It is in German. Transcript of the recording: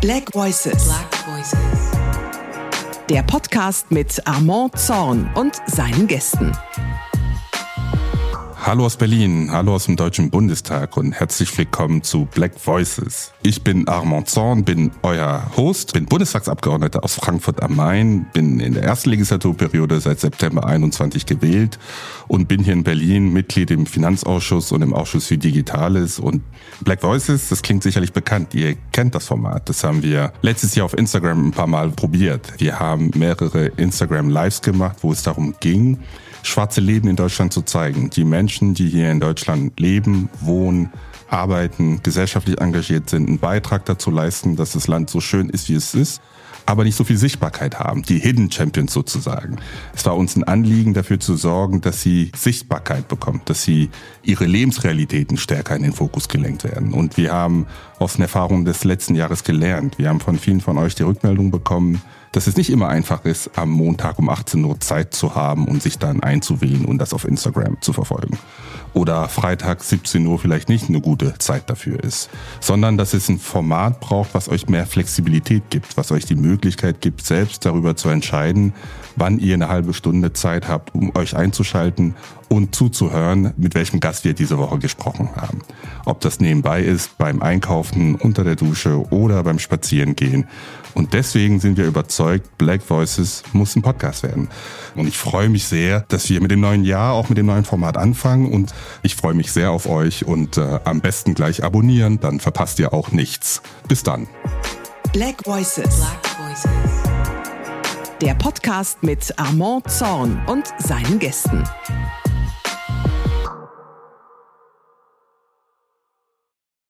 Black Voices. Black Voices. Der Podcast mit Armand Zorn und seinen Gästen. Hallo aus Berlin, hallo aus dem Deutschen Bundestag und herzlich willkommen zu Black Voices. Ich bin Armand Zorn, bin euer Host, bin Bundestagsabgeordneter aus Frankfurt am Main, bin in der ersten Legislaturperiode seit September 21 gewählt und bin hier in Berlin Mitglied im Finanzausschuss und im Ausschuss für Digitales und Black Voices, das klingt sicherlich bekannt. Ihr kennt das Format. Das haben wir letztes Jahr auf Instagram ein paar Mal probiert. Wir haben mehrere Instagram Lives gemacht, wo es darum ging, schwarze Leben in Deutschland zu zeigen. Die Menschen, die hier in Deutschland leben, wohnen, arbeiten, gesellschaftlich engagiert sind, einen Beitrag dazu leisten, dass das Land so schön ist, wie es ist, aber nicht so viel Sichtbarkeit haben. Die Hidden Champions sozusagen. Es war uns ein Anliegen, dafür zu sorgen, dass sie Sichtbarkeit bekommen, dass sie ihre Lebensrealitäten stärker in den Fokus gelenkt werden. Und wir haben aus den Erfahrungen des letzten Jahres gelernt. Wir haben von vielen von euch die Rückmeldung bekommen, dass es nicht immer einfach ist, am Montag um 18 Uhr Zeit zu haben und sich dann einzuwählen und das auf Instagram zu verfolgen. Oder Freitag 17 Uhr vielleicht nicht eine gute Zeit dafür ist, sondern dass es ein Format braucht, was euch mehr Flexibilität gibt, was euch die Möglichkeit gibt, selbst darüber zu entscheiden, wann ihr eine halbe Stunde Zeit habt, um euch einzuschalten und zuzuhören, mit welchem Gast wir diese Woche gesprochen haben. Ob das nebenbei ist, beim Einkaufen, unter der Dusche oder beim Spazierengehen. Und deswegen sind wir überzeugt, Black Voices muss ein Podcast werden. Und ich freue mich sehr, dass wir mit dem neuen Jahr auch mit dem neuen Format anfangen. Und ich freue mich sehr auf euch und äh, am besten gleich abonnieren, dann verpasst ihr auch nichts. Bis dann. Black Voices. Black Voices. Der Podcast mit Armand Zorn und seinen Gästen.